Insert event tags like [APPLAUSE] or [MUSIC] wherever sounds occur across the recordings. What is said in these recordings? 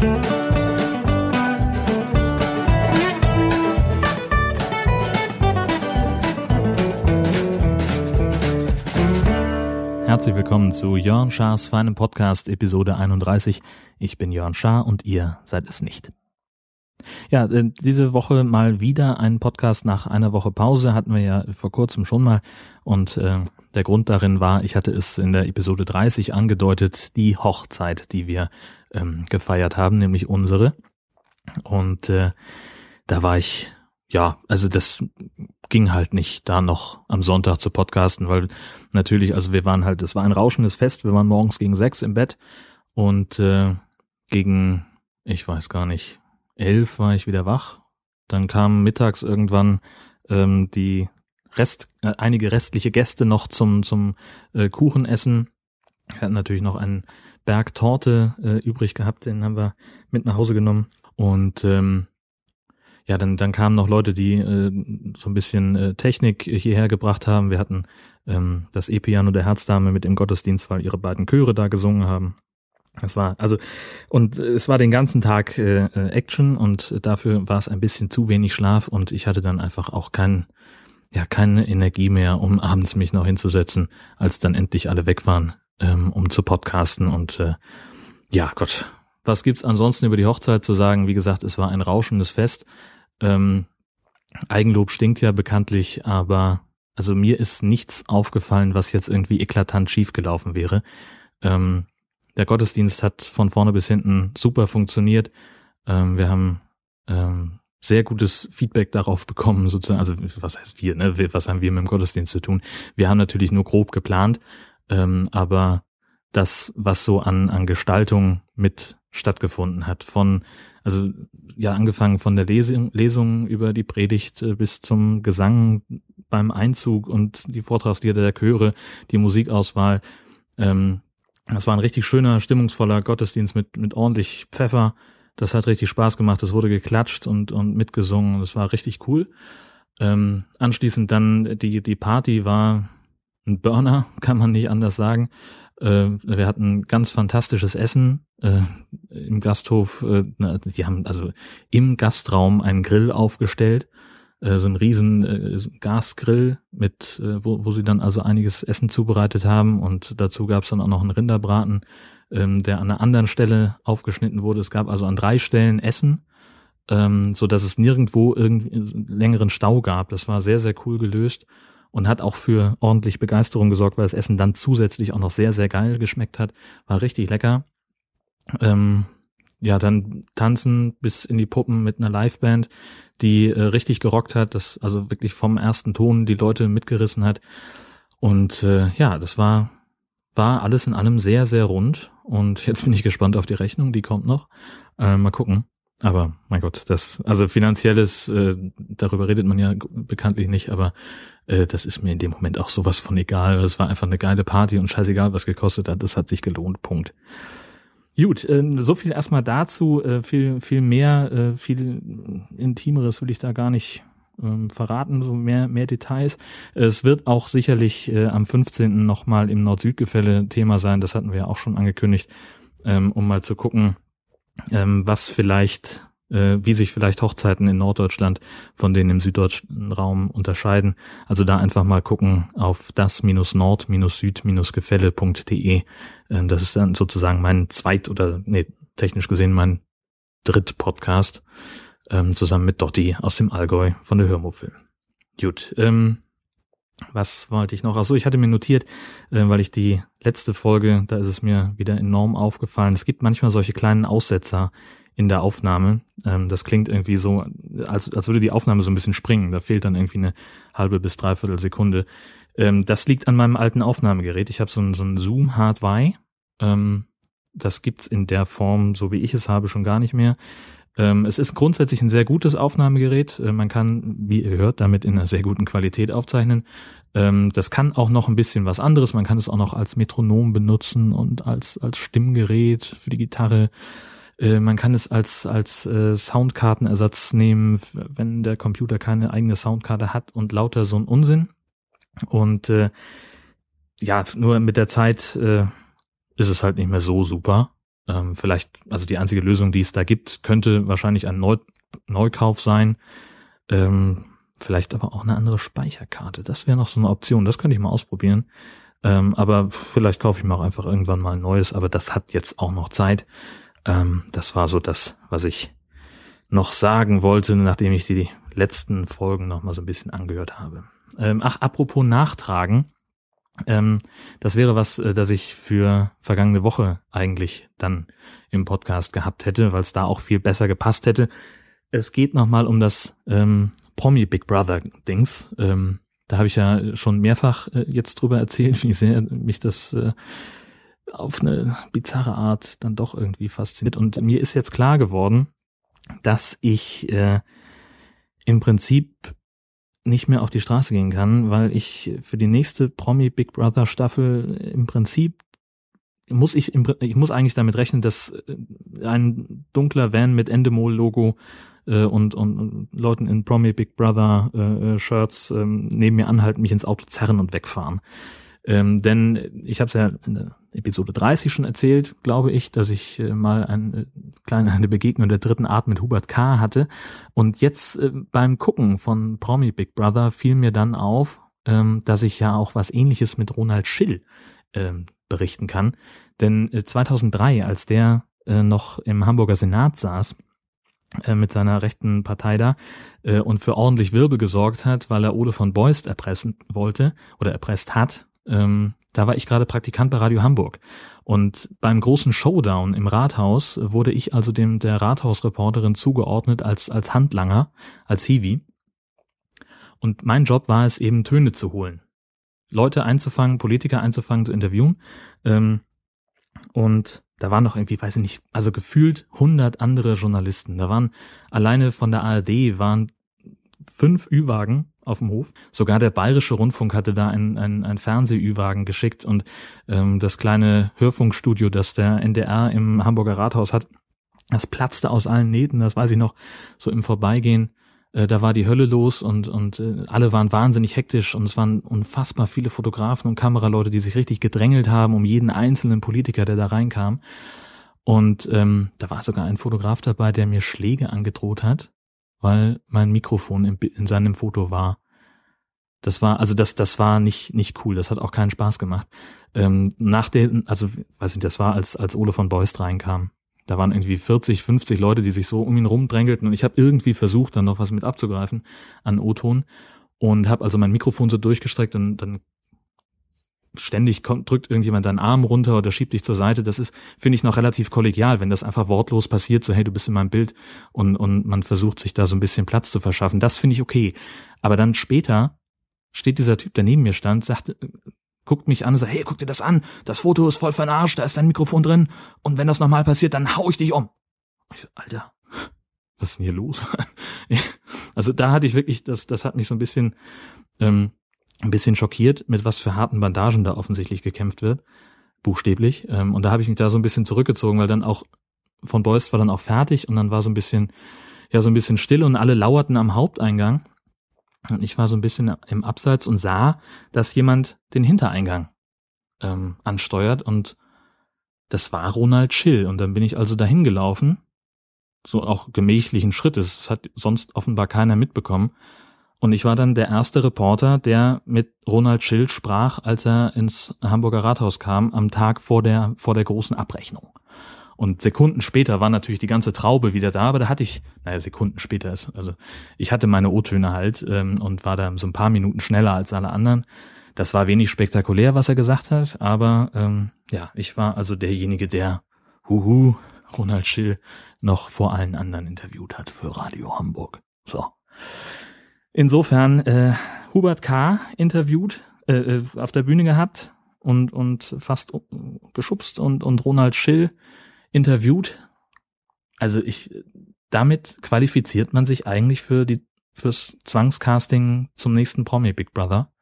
Herzlich willkommen zu Jörn Schars feinem Podcast Episode 31. Ich bin Jörn Schaar und ihr seid es nicht. Ja, äh, diese Woche mal wieder ein Podcast nach einer Woche Pause hatten wir ja vor kurzem schon mal und äh, der Grund darin war, ich hatte es in der Episode 30 angedeutet, die Hochzeit, die wir ähm, gefeiert haben, nämlich unsere. Und äh, da war ich, ja, also das ging halt nicht, da noch am Sonntag zu podcasten, weil natürlich, also wir waren halt, es war ein rauschendes Fest, wir waren morgens gegen sechs im Bett und äh, gegen, ich weiß gar nicht, elf war ich wieder wach. Dann kamen mittags irgendwann ähm, die Rest, äh, einige restliche Gäste noch zum, zum äh, Kuchenessen. Wir hatten natürlich noch einen Berg Torte äh, übrig gehabt, den haben wir mit nach Hause genommen. Und ähm, ja, dann, dann kamen noch Leute, die äh, so ein bisschen äh, Technik hierher gebracht haben. Wir hatten ähm, das E-Piano der Herzdame mit im Gottesdienst, weil ihre beiden Chöre da gesungen haben. Es war also und es war den ganzen Tag äh, äh, Action und dafür war es ein bisschen zu wenig Schlaf und ich hatte dann einfach auch keinen ja keine Energie mehr, um abends mich noch hinzusetzen, als dann endlich alle weg waren, ähm, um zu podcasten und äh, ja Gott, was gibt's ansonsten über die Hochzeit zu sagen? Wie gesagt, es war ein rauschendes Fest. Ähm, Eigenlob stinkt ja bekanntlich, aber also mir ist nichts aufgefallen, was jetzt irgendwie eklatant schiefgelaufen wäre. Ähm, der Gottesdienst hat von vorne bis hinten super funktioniert. Ähm, wir haben ähm, sehr gutes Feedback darauf bekommen, sozusagen, also was heißt wir, ne? Was haben wir mit dem Gottesdienst zu tun? Wir haben natürlich nur grob geplant, ähm, aber das, was so an, an Gestaltung mit stattgefunden hat, von, also ja, angefangen von der Lesung, Lesung über die Predigt äh, bis zum Gesang beim Einzug und die Vortragslieder der Chöre, die Musikauswahl, ähm, das war ein richtig schöner, stimmungsvoller Gottesdienst mit, mit ordentlich Pfeffer. Das hat richtig Spaß gemacht. Es wurde geklatscht und, und mitgesungen. Das war richtig cool. Ähm, anschließend dann die, die Party war ein Burner, [LAUGHS] kann man nicht anders sagen. Äh, wir hatten ganz fantastisches Essen äh, im Gasthof. Äh, die haben also im Gastraum einen Grill aufgestellt äh, so ein riesen äh, Gasgrill mit, äh, wo, wo sie dann also einiges Essen zubereitet haben und dazu gab es dann auch noch einen Rinderbraten, ähm, der an einer anderen Stelle aufgeschnitten wurde. Es gab also an drei Stellen Essen, ähm, so dass es nirgendwo irgendwie längeren Stau gab. Das war sehr sehr cool gelöst und hat auch für ordentlich Begeisterung gesorgt, weil das Essen dann zusätzlich auch noch sehr sehr geil geschmeckt hat. War richtig lecker. Ähm, ja, dann tanzen bis in die Puppen mit einer Liveband, die äh, richtig gerockt hat, das also wirklich vom ersten Ton die Leute mitgerissen hat. Und äh, ja, das war war alles in allem sehr sehr rund und jetzt bin ich gespannt auf die Rechnung, die kommt noch. Äh, mal gucken. Aber mein Gott, das also finanzielles äh, darüber redet man ja bekanntlich nicht, aber äh, das ist mir in dem Moment auch sowas von egal. Es war einfach eine geile Party und scheißegal, was gekostet hat. Das hat sich gelohnt. Punkt. Gut, äh, so viel erstmal dazu. Äh, viel, viel mehr, äh, viel Intimeres will ich da gar nicht ähm, verraten, so mehr, mehr Details. Es wird auch sicherlich äh, am 15. nochmal im Nord-Süd-Gefälle Thema sein. Das hatten wir ja auch schon angekündigt, ähm, um mal zu gucken, ähm, was vielleicht äh, wie sich vielleicht Hochzeiten in Norddeutschland von denen im süddeutschen Raum unterscheiden. Also da einfach mal gucken auf das-nord-süd-gefälle.de. Äh, das ist dann sozusagen mein zweit oder nee, technisch gesehen mein Dritt-Podcast ähm, zusammen mit Dotti aus dem Allgäu von der Hörmupfel. Gut, ähm, was wollte ich noch? Achso, ich hatte mir notiert, äh, weil ich die letzte Folge, da ist es mir wieder enorm aufgefallen. Es gibt manchmal solche kleinen Aussetzer in der Aufnahme. Ähm, das klingt irgendwie so, als, als würde die Aufnahme so ein bisschen springen. Da fehlt dann irgendwie eine halbe bis dreiviertel Sekunde. Ähm, das liegt an meinem alten Aufnahmegerät. Ich habe so ein, so ein Zoom H2. Ähm, das gibt's in der Form, so wie ich es habe, schon gar nicht mehr. Ähm, es ist grundsätzlich ein sehr gutes Aufnahmegerät. Äh, man kann, wie ihr hört, damit in einer sehr guten Qualität aufzeichnen. Ähm, das kann auch noch ein bisschen was anderes. Man kann es auch noch als Metronom benutzen und als, als Stimmgerät für die Gitarre. Äh, man kann es als, als äh, Soundkartenersatz nehmen, wenn der Computer keine eigene Soundkarte hat und lauter so ein Unsinn. Und äh, ja, nur mit der Zeit äh, ist es halt nicht mehr so super. Ähm, vielleicht, also die einzige Lösung, die es da gibt, könnte wahrscheinlich ein Neu Neukauf sein. Ähm, vielleicht aber auch eine andere Speicherkarte. Das wäre noch so eine Option. Das könnte ich mal ausprobieren. Ähm, aber vielleicht kaufe ich mir auch einfach irgendwann mal ein neues. Aber das hat jetzt auch noch Zeit. Ähm, das war so das, was ich noch sagen wollte, nachdem ich die letzten Folgen noch mal so ein bisschen angehört habe. Ähm, ach, apropos Nachtragen. Ähm, das wäre was, äh, das ich für vergangene Woche eigentlich dann im Podcast gehabt hätte, weil es da auch viel besser gepasst hätte. Es geht nochmal um das ähm, Promi Big Brother Dings. Ähm, da habe ich ja schon mehrfach äh, jetzt drüber erzählt, wie sehr mich das äh, auf eine bizarre Art dann doch irgendwie fasziniert. Und mir ist jetzt klar geworden, dass ich äh, im Prinzip nicht mehr auf die Straße gehen kann, weil ich für die nächste Promi Big Brother Staffel im Prinzip muss ich, im, ich muss eigentlich damit rechnen, dass äh, ein dunkler Van mit Endemol Logo äh, und, und, und Leuten in Promi Big Brother äh, äh Shirts äh, neben mir anhalten, mich ins Auto zerren und wegfahren. Ähm, denn ich habe es ja in der Episode 30 schon erzählt, glaube ich, dass ich äh, mal ein, äh, kleine eine Begegnung der dritten Art mit Hubert K. hatte. Und jetzt äh, beim Gucken von Promi Big Brother fiel mir dann auf, ähm, dass ich ja auch was ähnliches mit Ronald Schill ähm, berichten kann. Denn äh, 2003, als der äh, noch im Hamburger Senat saß, äh, mit seiner rechten Partei da äh, und für ordentlich Wirbel gesorgt hat, weil er Ole von Beust erpressen wollte oder erpresst hat, ähm, da war ich gerade Praktikant bei Radio Hamburg. Und beim großen Showdown im Rathaus wurde ich also dem der Rathausreporterin zugeordnet als, als Handlanger, als Hiwi. Und mein Job war es eben Töne zu holen. Leute einzufangen, Politiker einzufangen, zu interviewen. Ähm, und da waren noch irgendwie, weiß ich nicht, also gefühlt 100 andere Journalisten. Da waren alleine von der ARD waren fünf Ü-Wagen auf dem Hof. Sogar der Bayerische Rundfunk hatte da ein, ein, ein Fernseh-Ü-Wagen geschickt und ähm, das kleine Hörfunkstudio, das der NDR im Hamburger Rathaus hat, das platzte aus allen Nähten, das weiß ich noch, so im Vorbeigehen. Äh, da war die Hölle los und, und äh, alle waren wahnsinnig hektisch und es waren unfassbar viele Fotografen und Kameraleute, die sich richtig gedrängelt haben um jeden einzelnen Politiker, der da reinkam. Und ähm, da war sogar ein Fotograf dabei, der mir Schläge angedroht hat, weil mein Mikrofon in, in seinem Foto war. Das war, also das, das war nicht, nicht cool. Das hat auch keinen Spaß gemacht. Ähm, nach der, also, weiß nicht, das war, als, als Ole von Beust reinkam. Da waren irgendwie 40, 50 Leute, die sich so um ihn rumdrängelten und ich habe irgendwie versucht, dann noch was mit abzugreifen an O-Ton und habe also mein Mikrofon so durchgestreckt und dann ständig kommt, drückt irgendjemand deinen Arm runter oder schiebt dich zur Seite. Das ist, finde ich, noch relativ kollegial, wenn das einfach wortlos passiert, so hey, du bist in meinem Bild und, und man versucht sich da so ein bisschen Platz zu verschaffen. Das finde ich okay. Aber dann später steht dieser Typ, der neben mir stand, sagt, guckt mich an und sagt, hey, guck dir das an, das Foto ist voll verarscht, da ist dein Mikrofon drin und wenn das nochmal passiert, dann hau ich dich um. Ich so, Alter, was ist denn hier los? [LAUGHS] also da hatte ich wirklich, das, das hat mich so ein bisschen ähm, ein bisschen schockiert, mit was für harten Bandagen da offensichtlich gekämpft wird, buchstäblich. Ähm, und da habe ich mich da so ein bisschen zurückgezogen, weil dann auch von Beust war dann auch fertig und dann war so ein bisschen, ja, so ein bisschen still und alle lauerten am Haupteingang. Und ich war so ein bisschen im Abseits und sah, dass jemand den Hintereingang ähm, ansteuert und das war Ronald Schill. Und dann bin ich also dahin gelaufen, so auch gemächlichen Schrittes, das hat sonst offenbar keiner mitbekommen und ich war dann der erste Reporter, der mit Ronald Schill sprach, als er ins Hamburger Rathaus kam, am Tag vor der, vor der großen Abrechnung. Und Sekunden später war natürlich die ganze Traube wieder da, aber da hatte ich, naja, Sekunden später ist, also ich hatte meine O-Töne halt ähm, und war da so ein paar Minuten schneller als alle anderen. Das war wenig spektakulär, was er gesagt hat, aber ähm, ja, ich war also derjenige, der, huhu, Ronald Schill noch vor allen anderen interviewt hat für Radio Hamburg. So. Insofern äh, Hubert K. interviewt, äh, äh, auf der Bühne gehabt und, und fast geschubst und, und Ronald Schill interviewt. Also ich, damit qualifiziert man sich eigentlich für die, fürs Zwangscasting zum nächsten Promi Big Brother.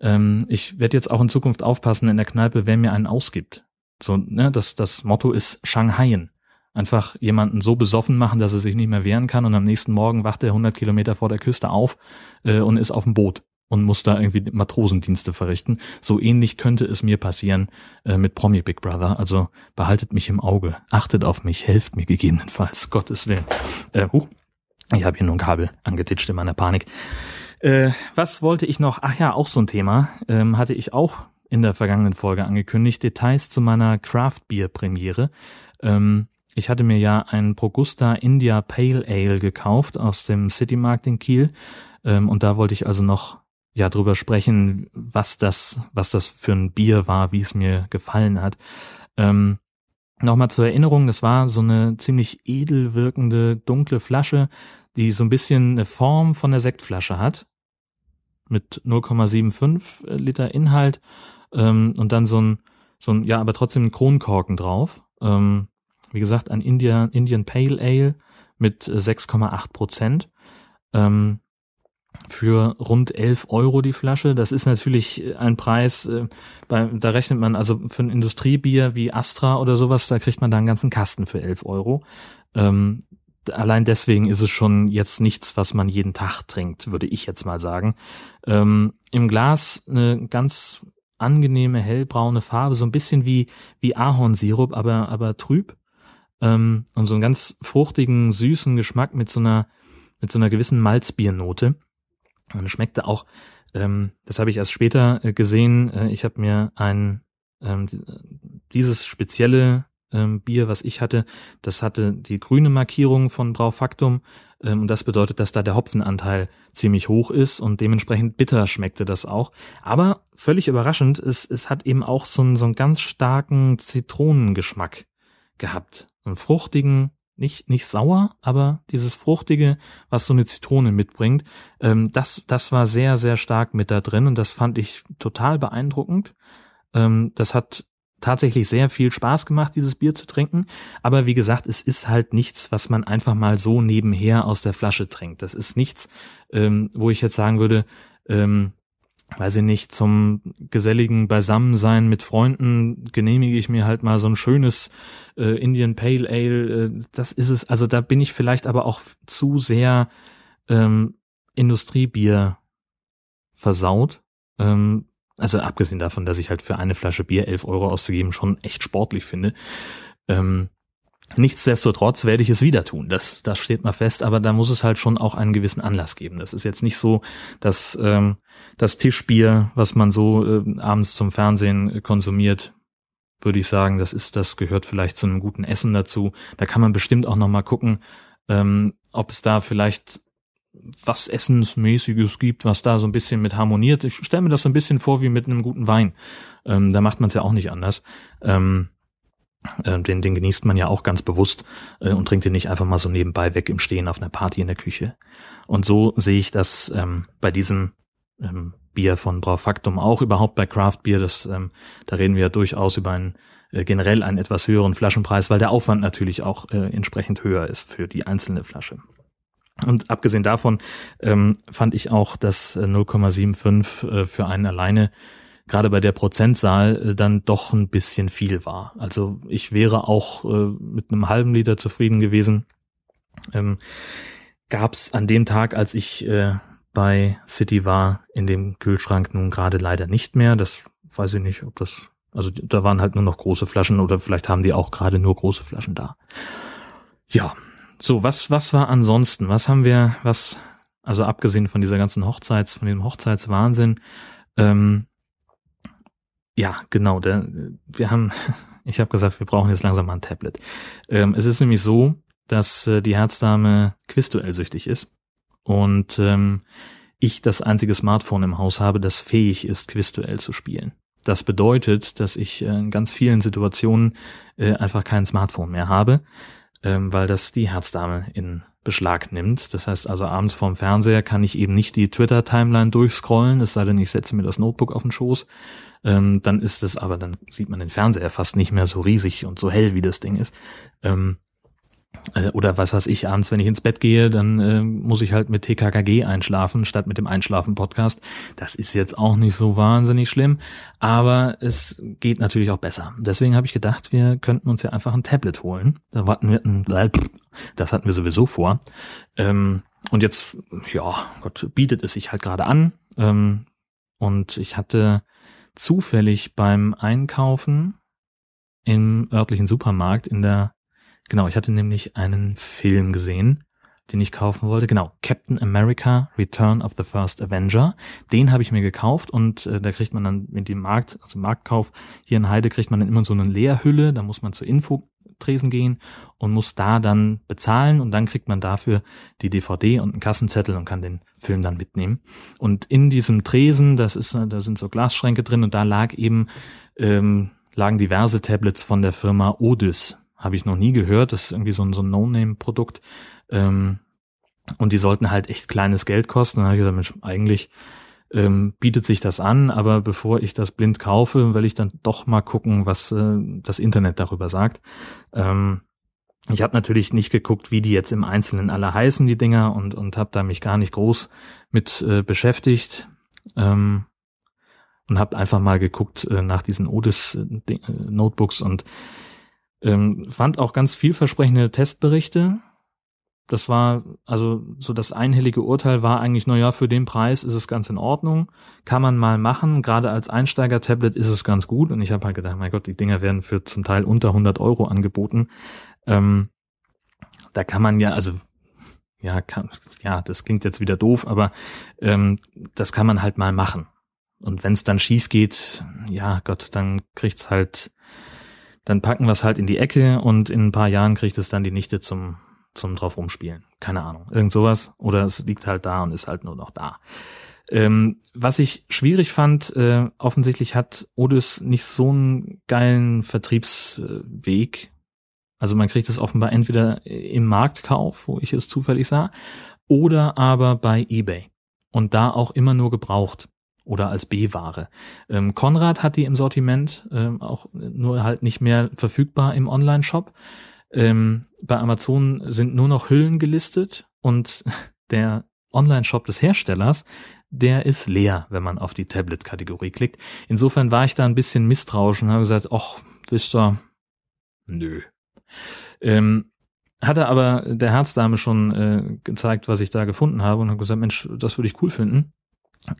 Ähm, ich werde jetzt auch in Zukunft aufpassen in der Kneipe, wer mir einen ausgibt. So, ne, das, das Motto ist Shanghaien einfach jemanden so besoffen machen, dass er sich nicht mehr wehren kann und am nächsten Morgen wacht er 100 Kilometer vor der Küste auf äh, und ist auf dem Boot. und muss da irgendwie Matrosendienste verrichten. So ähnlich könnte es mir passieren äh, mit Promi Big Brother. Also behaltet mich im Auge, achtet auf mich, helft mir gegebenenfalls, [LAUGHS] Gottes Willen. Äh, huch, ich habe hier nur ein Kabel angetitscht in meiner Panik. Äh, was wollte ich noch? Ach ja, auch so ein Thema. Ähm, hatte ich auch in der vergangenen Folge angekündigt. Details zu meiner Craft Beer Premiere. Ähm, ich hatte mir ja ein Progusta India Pale Ale gekauft aus dem City Markt in Kiel. Ähm, und da wollte ich also noch ja drüber sprechen, was das, was das für ein Bier war, wie es mir gefallen hat. Ähm, Nochmal zur Erinnerung, das war so eine ziemlich edel wirkende dunkle Flasche, die so ein bisschen eine Form von der Sektflasche hat, mit 0,75 Liter Inhalt ähm, und dann so ein, so ein, ja, aber trotzdem Kronkorken drauf. Ähm, wie gesagt, ein Indian, Indian Pale Ale mit 6,8 Prozent. Ähm, für rund 11 Euro die Flasche. Das ist natürlich ein Preis, äh, bei, da rechnet man also für ein Industriebier wie Astra oder sowas, da kriegt man da einen ganzen Kasten für 11 Euro. Ähm, allein deswegen ist es schon jetzt nichts, was man jeden Tag trinkt, würde ich jetzt mal sagen. Ähm, Im Glas eine ganz angenehme hellbraune Farbe, so ein bisschen wie wie Ahornsirup, aber aber trüb ähm, und so einen ganz fruchtigen süßen Geschmack mit so einer mit so einer gewissen Malzbiernote. Und schmeckte auch, ähm, das habe ich erst später äh, gesehen. Äh, ich habe mir ein ähm, dieses spezielle ähm, Bier, was ich hatte, das hatte die grüne Markierung von Braufaktum ähm, und das bedeutet, dass da der Hopfenanteil ziemlich hoch ist und dementsprechend bitter schmeckte das auch. Aber völlig überraschend, es, es hat eben auch so einen, so einen ganz starken Zitronengeschmack gehabt. Einen fruchtigen, nicht, nicht sauer, aber dieses Fruchtige, was so eine Zitrone mitbringt, ähm, das, das war sehr, sehr stark mit da drin und das fand ich total beeindruckend. Ähm, das hat tatsächlich sehr viel Spaß gemacht, dieses Bier zu trinken. Aber wie gesagt, es ist halt nichts, was man einfach mal so nebenher aus der Flasche trinkt. Das ist nichts, ähm, wo ich jetzt sagen würde, ähm, weiß ich nicht, zum geselligen Beisammensein mit Freunden genehmige ich mir halt mal so ein schönes äh, Indian Pale Ale. Äh, das ist es. Also da bin ich vielleicht aber auch zu sehr ähm, Industriebier versaut. Ähm, also abgesehen davon, dass ich halt für eine Flasche Bier elf Euro auszugeben schon echt sportlich finde. Ähm, Nichtsdestotrotz werde ich es wieder tun. Das, das steht mal fest, aber da muss es halt schon auch einen gewissen Anlass geben. Das ist jetzt nicht so, dass ähm, das Tischbier, was man so äh, abends zum Fernsehen äh, konsumiert, würde ich sagen, das ist, das gehört vielleicht zu einem guten Essen dazu. Da kann man bestimmt auch noch mal gucken, ähm, ob es da vielleicht was Essensmäßiges gibt, was da so ein bisschen mit harmoniert. Ich stelle mir das so ein bisschen vor wie mit einem guten Wein. Ähm, da macht man es ja auch nicht anders. Ähm, äh, den, den genießt man ja auch ganz bewusst äh, und trinkt den nicht einfach mal so nebenbei weg im Stehen auf einer Party in der Küche. Und so sehe ich das ähm, bei diesem ähm, Bier von Braufaktum auch überhaupt bei Craft Beer. Das, ähm, da reden wir ja durchaus über einen äh, generell einen etwas höheren Flaschenpreis, weil der Aufwand natürlich auch äh, entsprechend höher ist für die einzelne Flasche. Und abgesehen davon ähm, fand ich auch, dass 0,75 äh, für einen alleine gerade bei der Prozentzahl äh, dann doch ein bisschen viel war. Also ich wäre auch äh, mit einem halben Liter zufrieden gewesen. Ähm, Gab es an dem Tag, als ich äh, bei City war, in dem Kühlschrank nun gerade leider nicht mehr. Das weiß ich nicht, ob das, also da waren halt nur noch große Flaschen oder vielleicht haben die auch gerade nur große Flaschen da. Ja, so, was, was war ansonsten? Was haben wir, was, also abgesehen von dieser ganzen Hochzeits, von dem Hochzeitswahnsinn, ähm, ja, genau, der, wir haben, [LAUGHS] ich habe gesagt, wir brauchen jetzt langsam mal ein Tablet. Ähm, es ist nämlich so, dass äh, die Herzdame Quizduell-süchtig ist und ähm, ich das einzige Smartphone im Haus habe, das fähig ist, Quizduell zu spielen. Das bedeutet, dass ich äh, in ganz vielen Situationen äh, einfach kein Smartphone mehr habe ähm, weil das die Herzdame in Beschlag nimmt. Das heißt also abends vorm Fernseher kann ich eben nicht die Twitter-Timeline durchscrollen, es sei denn, ich setze mir das Notebook auf den Schoß. Ähm, dann ist es aber, dann sieht man den Fernseher fast nicht mehr so riesig und so hell, wie das Ding ist. Ähm, äh, oder was weiß ich, abends, wenn ich ins Bett gehe, dann äh, muss ich halt mit TKKG einschlafen, statt mit dem Einschlafen-Podcast. Das ist jetzt auch nicht so wahnsinnig schlimm, aber es geht natürlich auch besser. Deswegen habe ich gedacht, wir könnten uns ja einfach ein Tablet holen. Da warten wir, das hatten wir sowieso vor. Ähm, und jetzt, ja, Gott, bietet es sich halt gerade an. Ähm, und ich hatte zufällig beim Einkaufen im örtlichen Supermarkt in der, genau, ich hatte nämlich einen Film gesehen, den ich kaufen wollte. Genau, Captain America Return of the First Avenger. Den habe ich mir gekauft und äh, da kriegt man dann mit dem Markt, also Marktkauf hier in Heide kriegt man dann immer so eine Leerhülle, da muss man zur Infotresen gehen und muss da dann bezahlen und dann kriegt man dafür die DVD und einen Kassenzettel und kann den Film dann mitnehmen. Und in diesem Tresen, das ist, da sind so Glasschränke drin und da lag eben ähm, lagen diverse Tablets von der Firma Odys. Habe ich noch nie gehört. Das ist irgendwie so ein, so ein No-Name-Produkt. Ähm, und die sollten halt echt kleines Geld kosten. Dann habe ich gesagt, Mensch, eigentlich ähm, bietet sich das an, aber bevor ich das blind kaufe, will ich dann doch mal gucken, was äh, das Internet darüber sagt. Ähm, ich habe natürlich nicht geguckt, wie die jetzt im Einzelnen alle heißen, die Dinger, und, und habe da mich gar nicht groß mit äh, beschäftigt. Ähm, und habe einfach mal geguckt äh, nach diesen Otis äh, äh, und ähm, fand auch ganz vielversprechende Testberichte. Das war also so das einhellige Urteil war eigentlich, na ja, für den Preis ist es ganz in Ordnung, kann man mal machen. Gerade als Einsteiger-Tablet ist es ganz gut. Und ich habe halt gedacht, mein Gott, die Dinger werden für zum Teil unter 100 Euro angeboten. Ähm, da kann man ja, also ja, kann, ja, das klingt jetzt wieder doof, aber ähm, das kann man halt mal machen. Und wenn es dann schief geht, ja Gott, dann kriegt's halt, dann packen wir es halt in die Ecke und in ein paar Jahren kriegt es dann die Nichte zum, zum drauf rumspielen. Keine Ahnung. Irgend sowas. Oder es liegt halt da und ist halt nur noch da. Ähm, was ich schwierig fand, äh, offensichtlich hat Odys nicht so einen geilen Vertriebsweg. Also man kriegt es offenbar entweder im Marktkauf, wo ich es zufällig sah, oder aber bei eBay. Und da auch immer nur gebraucht oder als B-Ware. Ähm, Konrad hat die im Sortiment, ähm, auch nur halt nicht mehr verfügbar im Online-Shop. Ähm, bei Amazon sind nur noch Hüllen gelistet und [LAUGHS] der Online-Shop des Herstellers, der ist leer, wenn man auf die Tablet-Kategorie klickt. Insofern war ich da ein bisschen misstrauisch und habe gesagt, ach, wisst ihr, nö. Ähm, hatte aber der Herzdame schon äh, gezeigt, was ich da gefunden habe und habe gesagt, Mensch, das würde ich cool finden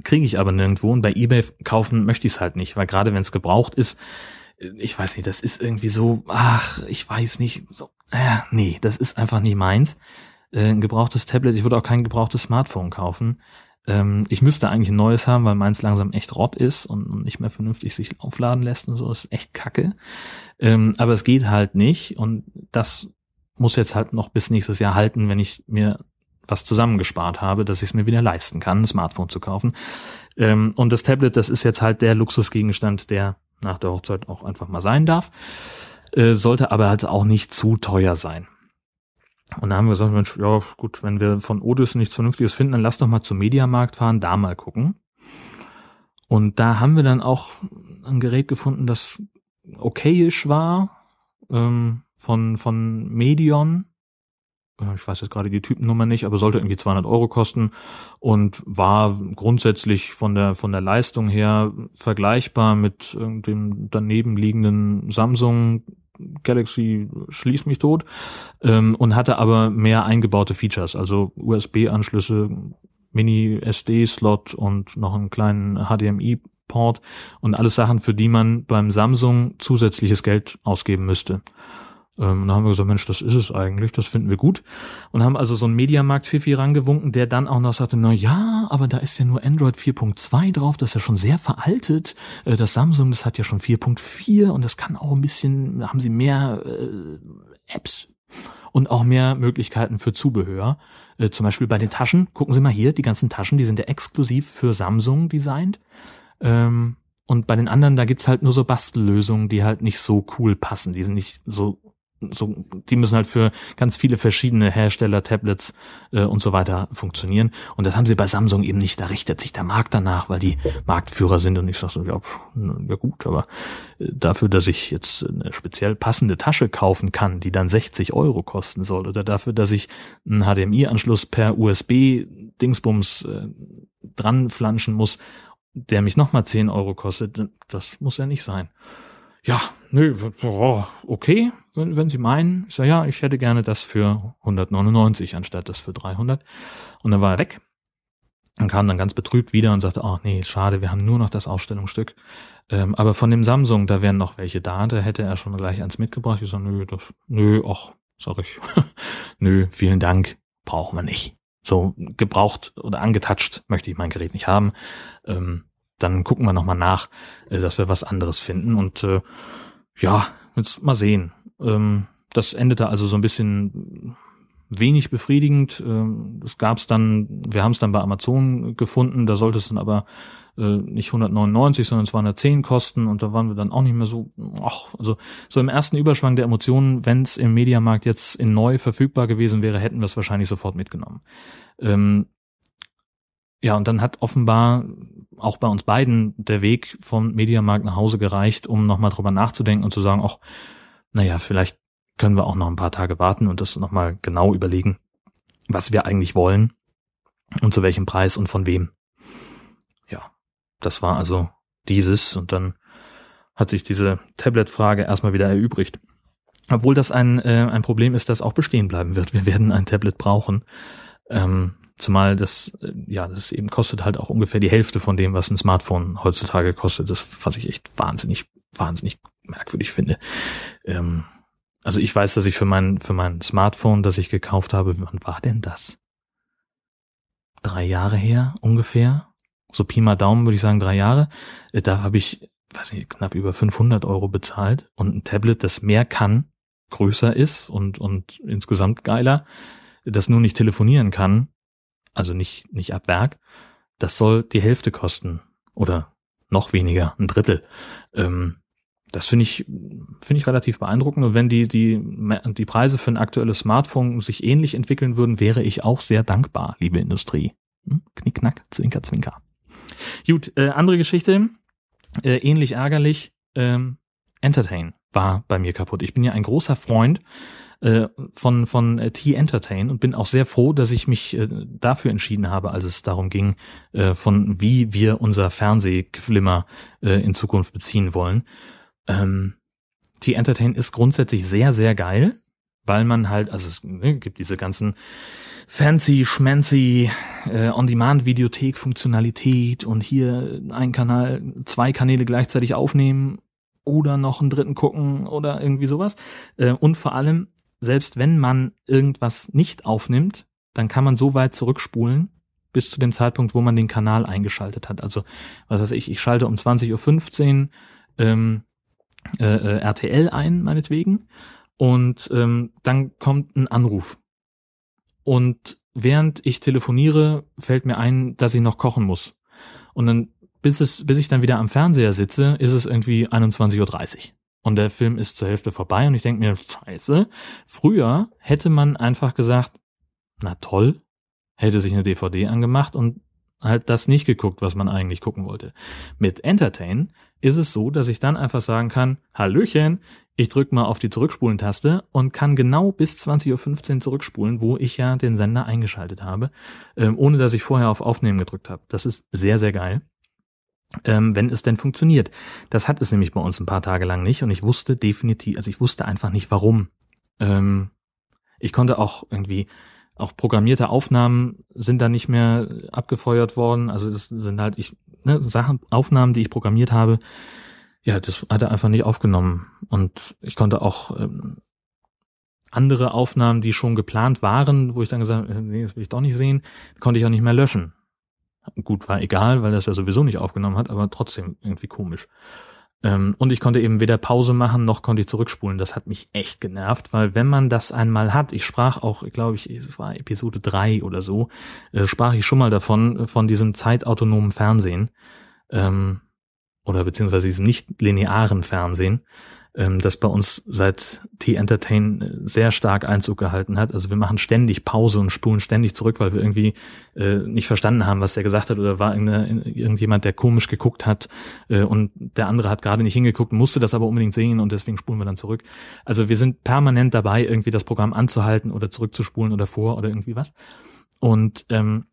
kriege ich aber nirgendwo und bei eBay kaufen möchte ich es halt nicht, weil gerade wenn es gebraucht ist, ich weiß nicht, das ist irgendwie so, ach, ich weiß nicht, so, äh, nee, das ist einfach nicht meins. Äh, ein gebrauchtes Tablet, ich würde auch kein gebrauchtes Smartphone kaufen. Ähm, ich müsste eigentlich ein neues haben, weil meins langsam echt rott ist und, und nicht mehr vernünftig sich aufladen lässt und so, das ist echt kacke. Ähm, aber es geht halt nicht und das muss jetzt halt noch bis nächstes Jahr halten, wenn ich mir was zusammengespart habe, dass ich es mir wieder leisten kann, ein Smartphone zu kaufen. Ähm, und das Tablet, das ist jetzt halt der Luxusgegenstand, der nach der Hochzeit auch einfach mal sein darf, äh, sollte aber halt auch nicht zu teuer sein. Und da haben wir gesagt, Mensch, ja gut, wenn wir von Odys nichts Vernünftiges finden, dann lass doch mal zum Mediamarkt fahren, da mal gucken. Und da haben wir dann auch ein Gerät gefunden, das okayisch war, ähm, von, von Medion, ich weiß jetzt gerade die Typennummer nicht, aber sollte irgendwie 200 Euro kosten und war grundsätzlich von der von der Leistung her vergleichbar mit dem daneben liegenden Samsung Galaxy schließt mich tot ähm, und hatte aber mehr eingebaute Features, also USB-Anschlüsse, Mini-SD-Slot und noch einen kleinen HDMI-Port und alles Sachen, für die man beim Samsung zusätzliches Geld ausgeben müsste. Ähm, und dann haben wir gesagt, Mensch, das ist es eigentlich, das finden wir gut. Und haben also so einen Mediamarkt-Fifi rangewunken, der dann auch noch sagte, na ja, aber da ist ja nur Android 4.2 drauf, das ist ja schon sehr veraltet. Äh, das Samsung, das hat ja schon 4.4 und das kann auch ein bisschen, da haben sie mehr äh, Apps und auch mehr Möglichkeiten für Zubehör. Äh, zum Beispiel bei den Taschen, gucken Sie mal hier, die ganzen Taschen, die sind ja exklusiv für Samsung designt. Ähm, und bei den anderen, da gibt's halt nur so Bastellösungen, die halt nicht so cool passen. Die sind nicht so so, die müssen halt für ganz viele verschiedene Hersteller, Tablets äh, und so weiter funktionieren. Und das haben sie bei Samsung eben nicht. Da richtet sich der Markt danach, weil die Marktführer sind. Und ich sag so, ja, pff, ja gut, aber äh, dafür, dass ich jetzt eine speziell passende Tasche kaufen kann, die dann 60 Euro kosten soll, oder dafür, dass ich einen HDMI-Anschluss per USB-Dingsbums äh, dran flanschen muss, der mich nochmal 10 Euro kostet, das muss ja nicht sein ja, nö, okay, wenn, wenn Sie meinen, ich sage, ja, ich hätte gerne das für 199 anstatt das für 300. Und dann war er weg und kam dann ganz betrübt wieder und sagte, oh nee, schade, wir haben nur noch das Ausstellungsstück. Ähm, aber von dem Samsung, da wären noch welche da. Da hätte er schon gleich eins mitgebracht. Ich sage, nö, das, nö, ach, sag ich, [LAUGHS] nö, vielen Dank, brauchen wir nicht. So gebraucht oder angetatscht möchte ich mein Gerät nicht haben. Ähm, dann gucken wir nochmal nach, äh, dass wir was anderes finden. Und äh, ja, jetzt mal sehen. Ähm, das endete also so ein bisschen wenig befriedigend. Ähm, das gab's dann, wir haben es dann bei Amazon gefunden, da sollte es dann aber äh, nicht 199, sondern 210 kosten und da waren wir dann auch nicht mehr so, ach, also so im ersten Überschwang der Emotionen, wenn es im Mediamarkt jetzt in neu verfügbar gewesen wäre, hätten wir es wahrscheinlich sofort mitgenommen. Ähm, ja, und dann hat offenbar auch bei uns beiden der Weg vom Mediamarkt nach Hause gereicht, um nochmal drüber nachzudenken und zu sagen, ach, naja, vielleicht können wir auch noch ein paar Tage warten und das nochmal genau überlegen, was wir eigentlich wollen und zu welchem Preis und von wem. Ja, das war also dieses und dann hat sich diese Tablet-Frage erstmal wieder erübrigt. Obwohl das ein, äh, ein Problem ist, das auch bestehen bleiben wird. Wir werden ein Tablet brauchen. Ähm, zumal das, äh, ja, das eben kostet halt auch ungefähr die Hälfte von dem, was ein Smartphone heutzutage kostet. Das, was ich echt wahnsinnig, wahnsinnig merkwürdig finde. Ähm, also ich weiß, dass ich für mein, für mein Smartphone, das ich gekauft habe, wann war denn das? Drei Jahre her ungefähr. So Pi mal Daumen würde ich sagen drei Jahre. Äh, da habe ich, weiß nicht, knapp über 500 Euro bezahlt und ein Tablet, das mehr kann, größer ist und, und insgesamt geiler, das nur nicht telefonieren kann, also nicht, nicht ab Werk, das soll die Hälfte kosten oder noch weniger, ein Drittel. Ähm, das finde ich, finde ich relativ beeindruckend. Und wenn die, die, die Preise für ein aktuelles Smartphone sich ähnlich entwickeln würden, wäre ich auch sehr dankbar, liebe Industrie. Hm? Knickknack, zwinker, zwinker. Gut, äh, andere Geschichte, äh, ähnlich ärgerlich, ähm, Entertain war bei mir kaputt. Ich bin ja ein großer Freund äh, von, von äh, T-Entertain und bin auch sehr froh, dass ich mich äh, dafür entschieden habe, als es darum ging, äh, von wie wir unser Fernsehgeflimmer äh, in Zukunft beziehen wollen. Ähm, T-Entertain ist grundsätzlich sehr, sehr geil, weil man halt, also es ne, gibt diese ganzen fancy, schmancy äh, On-Demand-Videothek-Funktionalität und hier ein Kanal, zwei Kanäle gleichzeitig aufnehmen oder noch einen dritten gucken oder irgendwie sowas. Äh, und vor allem, selbst wenn man irgendwas nicht aufnimmt, dann kann man so weit zurückspulen bis zu dem Zeitpunkt, wo man den Kanal eingeschaltet hat. Also, was weiß ich, ich schalte um 20.15 Uhr ähm, äh, äh RTL ein, meinetwegen, und ähm, dann kommt ein Anruf. Und während ich telefoniere, fällt mir ein, dass ich noch kochen muss. Und dann, bis es, bis ich dann wieder am Fernseher sitze, ist es irgendwie 21.30 Uhr. Und der Film ist zur Hälfte vorbei und ich denke mir, scheiße, früher hätte man einfach gesagt, na toll, hätte sich eine DVD angemacht und halt das nicht geguckt, was man eigentlich gucken wollte. Mit Entertain ist es so, dass ich dann einfach sagen kann, Hallöchen, ich drücke mal auf die Zurückspulen-Taste und kann genau bis 20.15 Uhr zurückspulen, wo ich ja den Sender eingeschaltet habe, ähm, ohne dass ich vorher auf Aufnehmen gedrückt habe. Das ist sehr, sehr geil. Ähm, wenn es denn funktioniert. Das hat es nämlich bei uns ein paar Tage lang nicht und ich wusste definitiv, also ich wusste einfach nicht warum. Ähm, ich konnte auch irgendwie auch programmierte Aufnahmen sind da nicht mehr abgefeuert worden. Also das sind halt ich ne, Sachen, Aufnahmen, die ich programmiert habe. Ja, das hat er einfach nicht aufgenommen. Und ich konnte auch ähm, andere Aufnahmen, die schon geplant waren, wo ich dann gesagt habe, nee, das will ich doch nicht sehen, konnte ich auch nicht mehr löschen. Gut, war egal, weil das ja sowieso nicht aufgenommen hat, aber trotzdem irgendwie komisch. Ähm, und ich konnte eben weder Pause machen, noch konnte ich zurückspulen. Das hat mich echt genervt, weil wenn man das einmal hat, ich sprach auch, glaube ich, es war Episode drei oder so, äh, sprach ich schon mal davon, von diesem zeitautonomen Fernsehen, ähm, oder beziehungsweise diesem nicht linearen Fernsehen ähm, das bei uns seit T-Entertain äh, sehr stark Einzug gehalten hat. Also wir machen ständig Pause und spulen ständig zurück, weil wir irgendwie äh, nicht verstanden haben, was der gesagt hat oder war irgendjemand, der komisch geguckt hat äh, und der andere hat gerade nicht hingeguckt, musste das aber unbedingt sehen und deswegen spulen wir dann zurück. Also wir sind permanent dabei, irgendwie das Programm anzuhalten oder zurückzuspulen oder vor oder irgendwie was. Und ähm,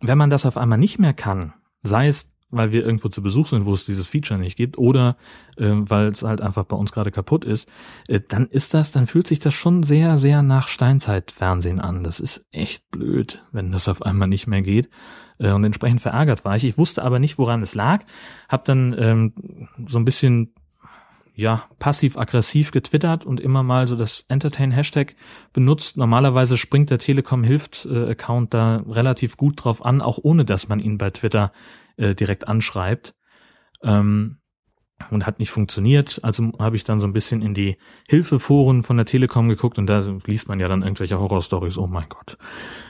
wenn man das auf einmal nicht mehr kann, sei es weil wir irgendwo zu Besuch sind, wo es dieses Feature nicht gibt, oder äh, weil es halt einfach bei uns gerade kaputt ist, äh, dann ist das, dann fühlt sich das schon sehr, sehr nach Steinzeitfernsehen an. Das ist echt blöd, wenn das auf einmal nicht mehr geht. Äh, und entsprechend verärgert war ich. Ich wusste aber nicht, woran es lag. Hab dann ähm, so ein bisschen ja, passiv-aggressiv getwittert und immer mal so das Entertain-Hashtag benutzt. Normalerweise springt der Telekom-Hilft-Account da relativ gut drauf an, auch ohne dass man ihn bei Twitter äh, direkt anschreibt. Ähm, und hat nicht funktioniert. Also habe ich dann so ein bisschen in die Hilfeforen von der Telekom geguckt und da liest man ja dann irgendwelche Horrorstories. Oh mein Gott.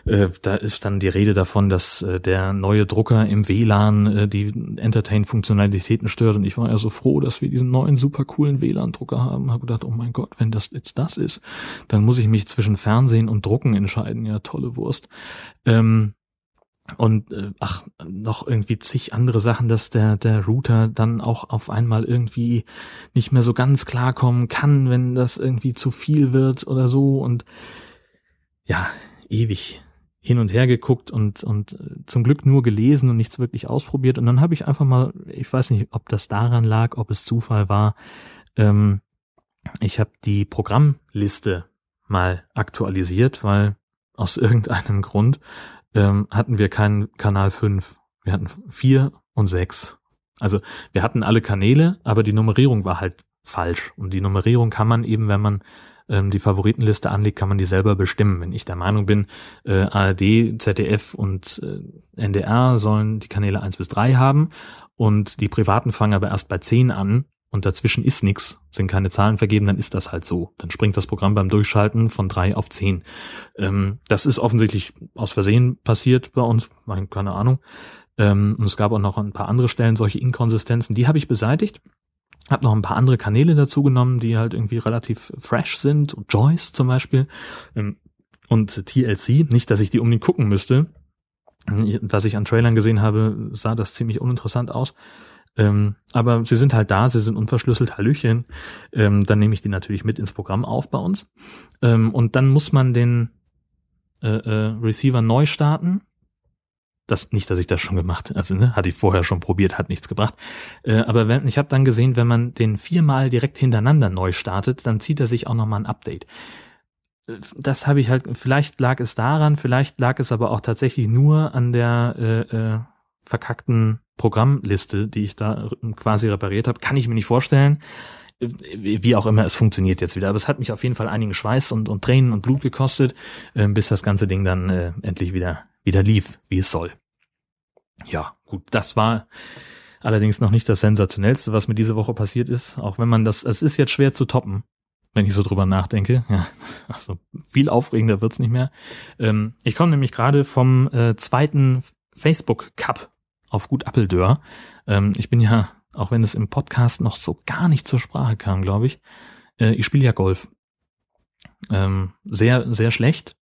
Äh, da ist dann die Rede davon, dass äh, der neue Drucker im WLAN äh, die Entertain-Funktionalitäten stört und ich war ja so froh, dass wir diesen neuen super coolen WLAN-Drucker haben. Habe gedacht, oh mein Gott, wenn das jetzt das ist, dann muss ich mich zwischen Fernsehen und Drucken entscheiden. Ja, tolle Wurst. Ähm, und äh, ach noch irgendwie zig andere Sachen, dass der der Router dann auch auf einmal irgendwie nicht mehr so ganz klarkommen kann, wenn das irgendwie zu viel wird oder so. Und ja ewig hin und her geguckt und und äh, zum Glück nur gelesen und nichts wirklich ausprobiert. Und dann habe ich einfach mal ich weiß nicht ob das daran lag ob es Zufall war ähm, ich habe die Programmliste mal aktualisiert weil aus [LAUGHS] irgendeinem Grund ähm, hatten wir keinen Kanal 5. Wir hatten 4 und 6. Also wir hatten alle Kanäle, aber die Nummerierung war halt falsch. Und die Nummerierung kann man eben, wenn man ähm, die Favoritenliste anlegt, kann man die selber bestimmen. Wenn ich der Meinung bin, äh, ARD, ZDF und äh, NDR sollen die Kanäle 1 bis 3 haben und die privaten fangen aber erst bei 10 an, und dazwischen ist nichts, sind keine Zahlen vergeben, dann ist das halt so. Dann springt das Programm beim Durchschalten von drei auf zehn. Ähm, das ist offensichtlich aus Versehen passiert bei uns, keine Ahnung. Ähm, und es gab auch noch ein paar andere Stellen, solche Inkonsistenzen, die habe ich beseitigt. Hab noch ein paar andere Kanäle dazu genommen, die halt irgendwie relativ fresh sind. Joyce zum Beispiel. Ähm, und TLC, nicht, dass ich die unbedingt gucken müsste. Was ich an Trailern gesehen habe, sah das ziemlich uninteressant aus. Ähm, aber sie sind halt da, sie sind unverschlüsselt, Hallöchen. Ähm, dann nehme ich die natürlich mit ins Programm auf bei uns. Ähm, und dann muss man den äh, äh, Receiver neu starten. Das nicht, dass ich das schon gemacht, also ne, hatte ich vorher schon probiert, hat nichts gebracht. Äh, aber wenn, ich habe dann gesehen, wenn man den viermal direkt hintereinander neu startet, dann zieht er sich auch nochmal ein Update äh, das habe ich halt, vielleicht lag es daran, vielleicht lag es aber auch tatsächlich nur an der äh, äh, verkackten Programmliste, die ich da quasi repariert habe, kann ich mir nicht vorstellen. Wie auch immer, es funktioniert jetzt wieder. Aber es hat mich auf jeden Fall einigen Schweiß und, und Tränen und Blut gekostet, äh, bis das ganze Ding dann äh, endlich wieder, wieder lief, wie es soll. Ja, gut, das war allerdings noch nicht das Sensationellste, was mir diese Woche passiert ist. Auch wenn man das, es ist jetzt schwer zu toppen, wenn ich so drüber nachdenke. [LAUGHS] Ja, also viel aufregender wird's nicht mehr. Ähm, ich komme nämlich gerade vom äh, zweiten Facebook Cup auf Gut Appeldörr. Ähm, ich bin ja, auch wenn es im Podcast noch so gar nicht zur Sprache kam, glaube ich, äh, ich spiele ja Golf. Ähm, sehr, sehr schlecht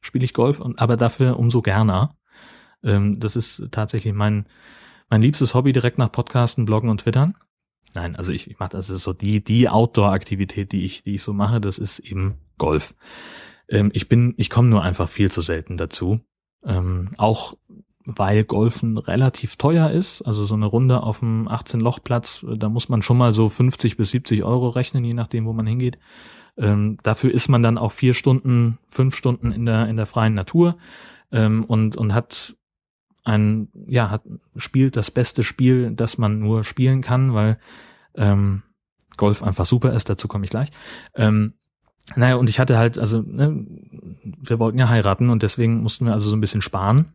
spiele ich Golf, und, aber dafür umso gerner. Ähm, das ist tatsächlich mein, mein liebstes Hobby direkt nach Podcasten, Bloggen und Twittern. Nein, also ich, ich mache das ist so die die Outdoor-Aktivität, die ich die ich so mache, das ist eben Golf. Ähm, ich bin, ich komme nur einfach viel zu selten dazu. Ähm, auch weil Golfen relativ teuer ist. Also so eine Runde auf dem 18-Loch-Platz, da muss man schon mal so 50 bis 70 Euro rechnen, je nachdem, wo man hingeht. Ähm, dafür ist man dann auch vier Stunden, fünf Stunden in der, in der freien Natur ähm, und, und hat ein, ja, hat, spielt das beste Spiel, das man nur spielen kann, weil ähm, Golf einfach super ist, dazu komme ich gleich. Ähm, naja, und ich hatte halt, also, ne, wir wollten ja heiraten und deswegen mussten wir also so ein bisschen sparen.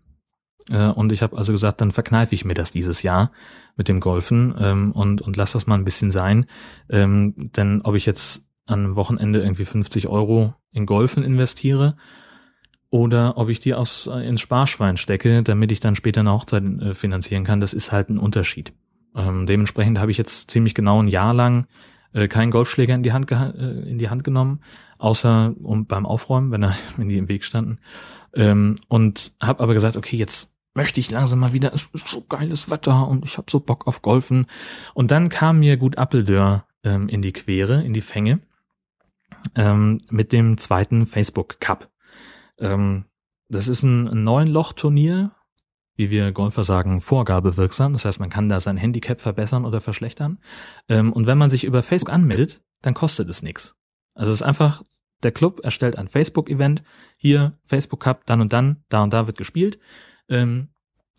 Äh, und ich habe also gesagt, dann verkneife ich mir das dieses Jahr mit dem Golfen ähm, und, und lass das mal ein bisschen sein. Ähm, denn ob ich jetzt einem Wochenende irgendwie 50 Euro in Golfen investiere oder ob ich die aus äh, ins Sparschwein stecke, damit ich dann später eine Hochzeit äh, finanzieren kann, das ist halt ein Unterschied. Ähm, dementsprechend habe ich jetzt ziemlich genau ein Jahr lang keinen Golfschläger in die Hand in die Hand genommen, außer beim Aufräumen, wenn er [LAUGHS] wenn die im Weg standen. Ähm, und habe aber gesagt, okay, jetzt möchte ich langsam mal wieder, es ist so geiles Wetter und ich habe so Bock auf Golfen. Und dann kam mir gut Appeldörr ähm, in die Quere, in die Fänge, ähm, mit dem zweiten Facebook Cup. Ähm, das ist ein, ein neun Loch Turnier wie wir Golfer sagen, vorgabewirksam. Das heißt, man kann da sein Handicap verbessern oder verschlechtern. Ähm, und wenn man sich über Facebook anmeldet, dann kostet es nichts. Also es ist einfach, der Club erstellt ein Facebook-Event. Hier, Facebook Cup, dann und dann, da und da wird gespielt. Ähm,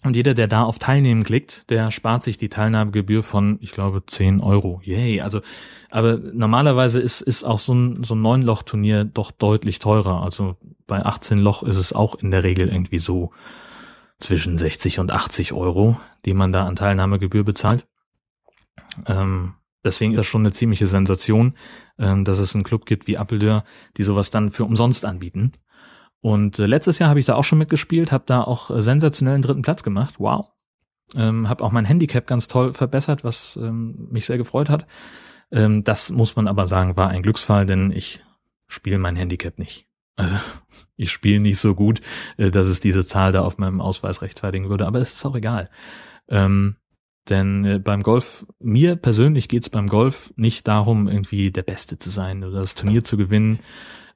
und jeder, der da auf Teilnehmen klickt, der spart sich die Teilnahmegebühr von, ich glaube, 10 Euro. Yay. Also, aber normalerweise ist, ist auch so ein, so ein Neun-Loch-Turnier doch deutlich teurer. Also bei 18 Loch ist es auch in der Regel irgendwie so zwischen 60 und 80 Euro, die man da an Teilnahmegebühr bezahlt. Ähm, deswegen ist das schon eine ziemliche Sensation, ähm, dass es einen Club gibt wie Appeldeur, die sowas dann für umsonst anbieten. Und äh, letztes Jahr habe ich da auch schon mitgespielt, habe da auch äh, sensationellen dritten Platz gemacht. Wow. Ähm, habe auch mein Handicap ganz toll verbessert, was ähm, mich sehr gefreut hat. Ähm, das muss man aber sagen, war ein Glücksfall, denn ich spiele mein Handicap nicht. Also [LAUGHS] ich spiele nicht so gut, äh, dass es diese Zahl da auf meinem Ausweis rechtfertigen würde, aber es ist auch egal. Ähm, denn äh, beim Golf, mir persönlich geht's beim Golf nicht darum, irgendwie der Beste zu sein oder das Turnier zu gewinnen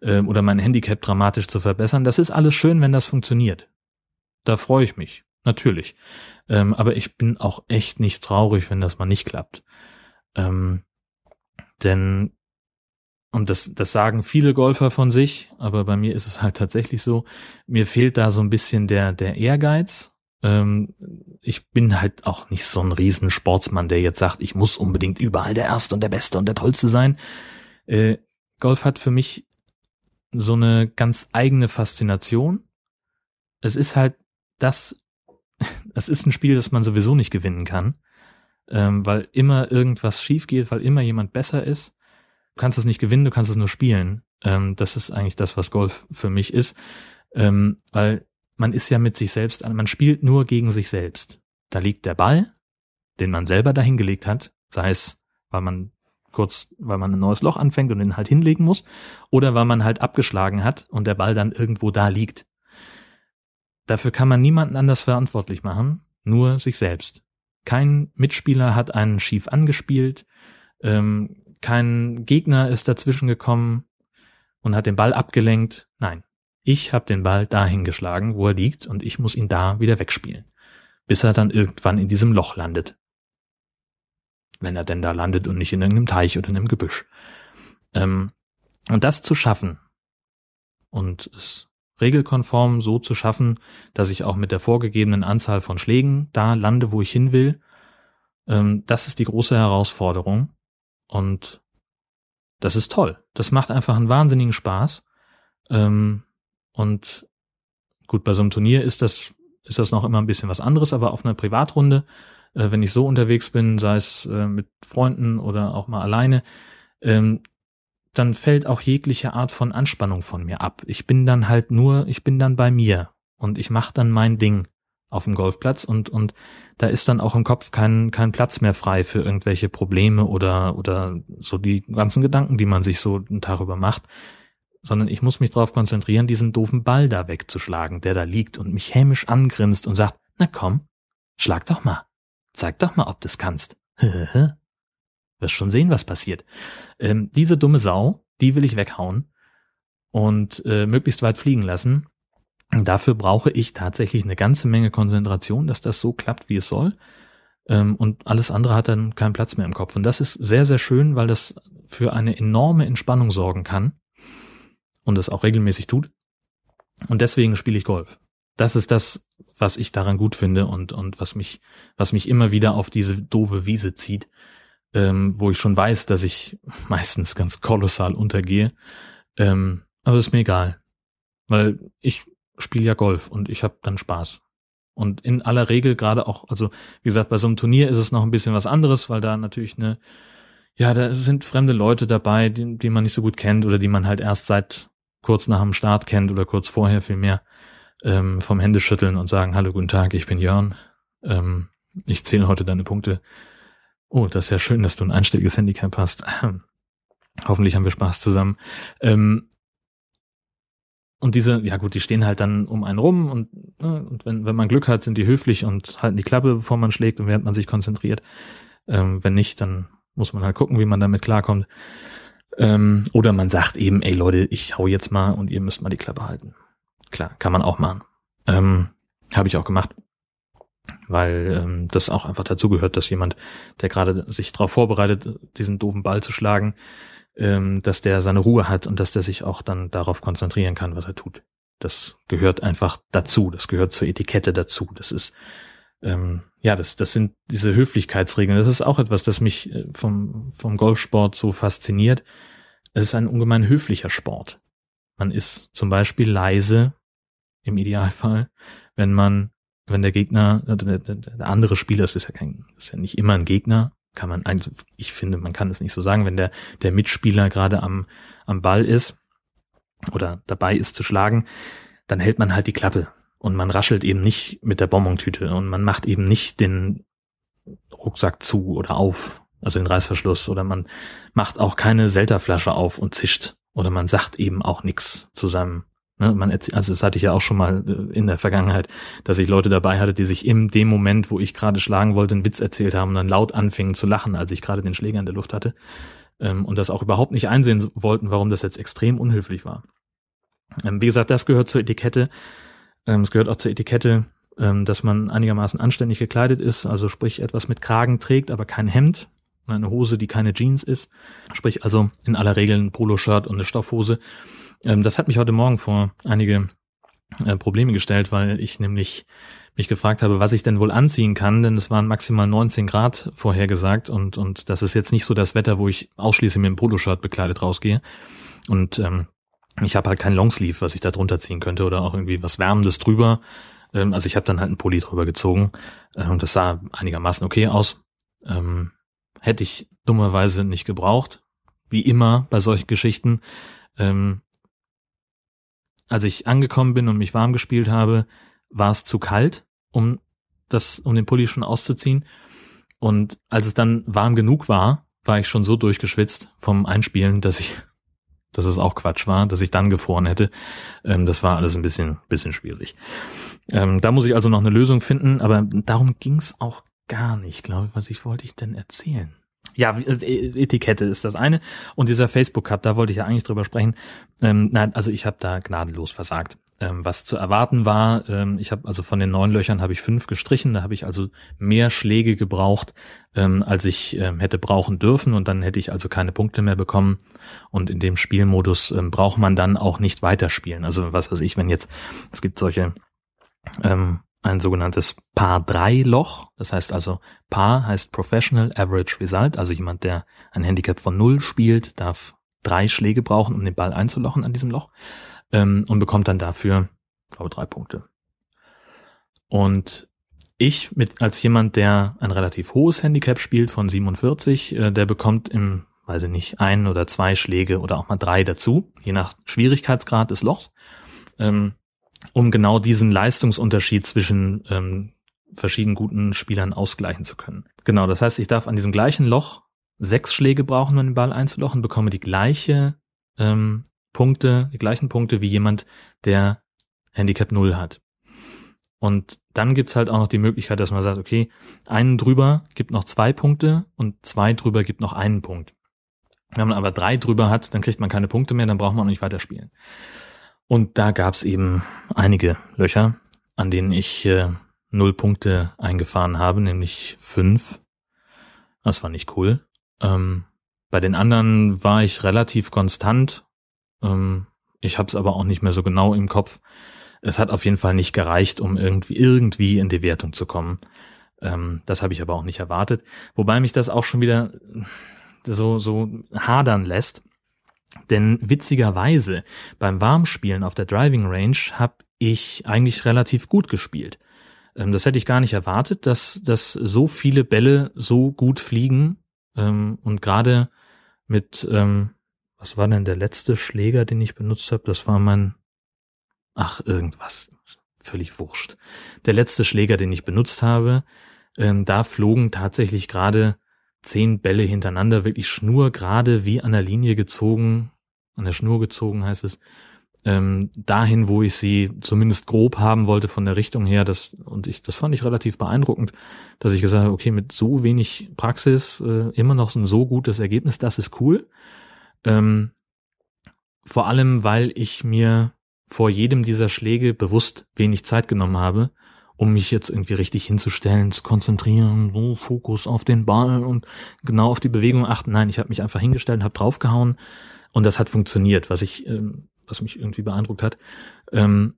ähm, oder mein Handicap dramatisch zu verbessern. Das ist alles schön, wenn das funktioniert. Da freue ich mich, natürlich. Ähm, aber ich bin auch echt nicht traurig, wenn das mal nicht klappt. Ähm, denn, und das, das sagen viele Golfer von sich, aber bei mir ist es halt tatsächlich so, mir fehlt da so ein bisschen der, der Ehrgeiz ähm, ich bin halt auch nicht so ein riesen Sportsmann, der jetzt sagt, ich muss unbedingt überall der Erste und der Beste und der Tollste sein. Äh, Golf hat für mich so eine ganz eigene Faszination. Es ist halt das, [LAUGHS] es ist ein Spiel, das man sowieso nicht gewinnen kann, ähm, weil immer irgendwas schief geht, weil immer jemand besser ist. Du kannst es nicht gewinnen, du kannst es nur spielen. Ähm, das ist eigentlich das, was Golf für mich ist, ähm, weil man ist ja mit sich selbst an, man spielt nur gegen sich selbst. Da liegt der Ball, den man selber dahingelegt hat, sei es, weil man kurz, weil man ein neues Loch anfängt und den halt hinlegen muss, oder weil man halt abgeschlagen hat und der Ball dann irgendwo da liegt. Dafür kann man niemanden anders verantwortlich machen, nur sich selbst. Kein Mitspieler hat einen schief angespielt, ähm, kein Gegner ist dazwischen gekommen und hat den Ball abgelenkt. Nein, ich habe den Ball dahin geschlagen, wo er liegt, und ich muss ihn da wieder wegspielen, bis er dann irgendwann in diesem Loch landet. Wenn er denn da landet und nicht in irgendeinem Teich oder in einem Gebüsch. Ähm, und das zu schaffen und es regelkonform so zu schaffen, dass ich auch mit der vorgegebenen Anzahl von Schlägen da lande, wo ich hin will, ähm, das ist die große Herausforderung. Und das ist toll. Das macht einfach einen wahnsinnigen Spaß. Ähm, und gut, bei so einem Turnier ist das, ist das noch immer ein bisschen was anderes, aber auf einer Privatrunde, äh, wenn ich so unterwegs bin, sei es äh, mit Freunden oder auch mal alleine, ähm, dann fällt auch jegliche Art von Anspannung von mir ab. Ich bin dann halt nur, ich bin dann bei mir und ich mache dann mein Ding auf dem Golfplatz und und da ist dann auch im Kopf kein kein Platz mehr frei für irgendwelche Probleme oder oder so die ganzen Gedanken, die man sich so einen Tag über macht sondern ich muss mich darauf konzentrieren, diesen doofen Ball da wegzuschlagen, der da liegt und mich hämisch angrinst und sagt, na komm, schlag doch mal, zeig doch mal, ob du's kannst. Wirst schon sehen, was passiert. Ähm, diese dumme Sau, die will ich weghauen und äh, möglichst weit fliegen lassen. Dafür brauche ich tatsächlich eine ganze Menge Konzentration, dass das so klappt, wie es soll. Ähm, und alles andere hat dann keinen Platz mehr im Kopf. Und das ist sehr, sehr schön, weil das für eine enorme Entspannung sorgen kann und es auch regelmäßig tut. Und deswegen spiele ich Golf. Das ist das, was ich daran gut finde und, und was mich, was mich immer wieder auf diese doofe Wiese zieht, ähm, wo ich schon weiß, dass ich [LAUGHS] meistens ganz kolossal untergehe. Ähm, aber ist mir egal. Weil ich spiele ja Golf und ich habe dann Spaß. Und in aller Regel gerade auch, also wie gesagt, bei so einem Turnier ist es noch ein bisschen was anderes, weil da natürlich eine, ja, da sind fremde Leute dabei, die, die man nicht so gut kennt oder die man halt erst seit kurz nach dem Start kennt oder kurz vorher vielmehr, ähm, vom Händeschütteln und sagen, hallo, guten Tag, ich bin Jörn. Ähm, ich zähle heute deine Punkte. Oh, das ist ja schön, dass du ein einstelliges Handicap hast. [CLEARS THROAT] Hoffentlich haben wir Spaß zusammen. Ähm, und diese, ja gut, die stehen halt dann um einen rum und, ne, und wenn, wenn man Glück hat, sind die höflich und halten die Klappe, bevor man schlägt und während man sich konzentriert. Ähm, wenn nicht, dann muss man halt gucken, wie man damit klarkommt. Ähm, oder man sagt eben, ey Leute, ich hau jetzt mal und ihr müsst mal die Klappe halten. Klar, kann man auch machen. Ähm, Habe ich auch gemacht. weil ähm, das auch einfach dazu gehört, dass jemand, der gerade sich darauf vorbereitet, diesen doofen Ball zu schlagen, ähm, dass der seine Ruhe hat und dass der sich auch dann darauf konzentrieren kann, was er tut. Das gehört einfach dazu, das gehört zur Etikette dazu. Das ist ähm, ja, das, das sind diese Höflichkeitsregeln. Das ist auch etwas, das mich äh, vom, vom Golfsport so fasziniert. Es ist ein ungemein höflicher Sport. Man ist zum Beispiel leise, im Idealfall, wenn man, wenn der Gegner, äh, der, der, der andere Spieler, das ist ja kein, ist ja nicht immer ein Gegner, kann man, also ich finde, man kann es nicht so sagen, wenn der, der Mitspieler gerade am, am Ball ist oder dabei ist zu schlagen, dann hält man halt die Klappe und man raschelt eben nicht mit der Bonbontüte und man macht eben nicht den Rucksack zu oder auf, also den Reißverschluss oder man macht auch keine Selterflasche auf und zischt oder man sagt eben auch nichts zu seinem Ne, man also das hatte ich ja auch schon mal äh, in der Vergangenheit, dass ich Leute dabei hatte, die sich in dem Moment, wo ich gerade schlagen wollte, einen Witz erzählt haben und dann laut anfingen zu lachen, als ich gerade den Schläger in der Luft hatte ähm, und das auch überhaupt nicht einsehen wollten, warum das jetzt extrem unhöflich war. Ähm, wie gesagt, das gehört zur Etikette. Ähm, es gehört auch zur Etikette, ähm, dass man einigermaßen anständig gekleidet ist, also sprich etwas mit Kragen trägt, aber kein Hemd, eine Hose, die keine Jeans ist, sprich also in aller Regel ein Poloshirt und eine Stoffhose ähm, das hat mich heute Morgen vor einige äh, Probleme gestellt, weil ich nämlich mich gefragt habe, was ich denn wohl anziehen kann, denn es waren maximal 19 Grad vorhergesagt und, und das ist jetzt nicht so das Wetter, wo ich ausschließlich mit dem Poloshirt bekleidet rausgehe. Und ähm, ich habe halt kein Longsleeve, was ich da drunter ziehen könnte oder auch irgendwie was Wärmendes drüber. Ähm, also ich habe dann halt einen Pulli drüber gezogen äh, und das sah einigermaßen okay aus. Ähm, hätte ich dummerweise nicht gebraucht. Wie immer bei solchen Geschichten. Ähm, als ich angekommen bin und mich warm gespielt habe, war es zu kalt, um das, um den Pulli schon auszuziehen. Und als es dann warm genug war, war ich schon so durchgeschwitzt vom Einspielen, dass ich, dass es auch Quatsch war, dass ich dann gefroren hätte. Ähm, das war alles ein bisschen, bisschen schwierig. Ähm, da muss ich also noch eine Lösung finden, aber darum ging's auch gar nicht, glaube ich. Was ich wollte ich denn erzählen? ja, äh, Etikette ist das eine. Und dieser Facebook-Cut, da wollte ich ja eigentlich drüber sprechen. Ähm, nein, also ich habe da gnadenlos versagt. Ähm, was zu erwarten war, ähm, ich habe also von den neun Löchern habe ich fünf gestrichen, da habe ich also mehr Schläge gebraucht, ähm, als ich ähm, hätte brauchen dürfen und dann hätte ich also keine Punkte mehr bekommen. Und in dem Spielmodus ähm, braucht man dann auch nicht weiterspielen. Also was weiß ich, wenn jetzt, es gibt solche ähm, ein sogenanntes Paar-3-Loch. Das heißt also, Paar heißt Professional Average Result, also jemand, der ein Handicap von null spielt, darf drei Schläge brauchen, um den Ball einzulochen an diesem Loch ähm, und bekommt dann dafür, glaube drei Punkte. Und ich mit als jemand, der ein relativ hohes Handicap spielt von 47, äh, der bekommt im, weiß ich nicht, ein oder zwei Schläge oder auch mal drei dazu, je nach Schwierigkeitsgrad des Lochs. Ähm, um genau diesen Leistungsunterschied zwischen ähm, verschiedenen guten Spielern ausgleichen zu können. Genau, das heißt, ich darf an diesem gleichen Loch sechs Schläge brauchen, um den Ball einzulochen, bekomme die gleiche ähm, Punkte, die gleichen Punkte wie jemand, der Handicap null hat. Und dann gibt's halt auch noch die Möglichkeit, dass man sagt, okay, einen drüber gibt noch zwei Punkte und zwei drüber gibt noch einen Punkt. Wenn man aber drei drüber hat, dann kriegt man keine Punkte mehr, dann braucht man auch nicht weiterspielen. Und da gab's eben einige Löcher, an denen ich äh, null Punkte eingefahren habe, nämlich fünf. Das war nicht cool. Ähm, bei den anderen war ich relativ konstant. Ähm, ich habe es aber auch nicht mehr so genau im Kopf. Es hat auf jeden Fall nicht gereicht, um irgendwie irgendwie in die Wertung zu kommen. Ähm, das habe ich aber auch nicht erwartet. Wobei mich das auch schon wieder so so hadern lässt, denn witzigerweise beim Warmspielen auf der Driving Range habe ich eigentlich relativ gut gespielt. Ähm, das hätte ich gar nicht erwartet, dass, dass so viele Bälle so gut fliegen. Ähm, und gerade mit, ähm, was war denn der letzte Schläger, den ich benutzt habe? Das war mein, ach, irgendwas. Völlig wurscht. Der letzte Schläger, den ich benutzt habe, ähm, da flogen tatsächlich gerade zehn Bälle hintereinander wirklich schnurgerade wie an der Linie gezogen, an der Schnur gezogen heißt es, ähm, dahin, wo ich sie zumindest grob haben wollte von der Richtung her. Das, und ich, das fand ich relativ beeindruckend, dass ich gesagt habe, okay, mit so wenig Praxis äh, immer noch so ein so gutes Ergebnis, das ist cool. Ähm, vor allem, weil ich mir vor jedem dieser Schläge bewusst wenig Zeit genommen habe um mich jetzt irgendwie richtig hinzustellen, zu konzentrieren, so Fokus auf den Ball und genau auf die Bewegung achten. Nein, ich habe mich einfach hingestellt, habe draufgehauen und das hat funktioniert, was ich, ähm, was mich irgendwie beeindruckt hat. Ähm,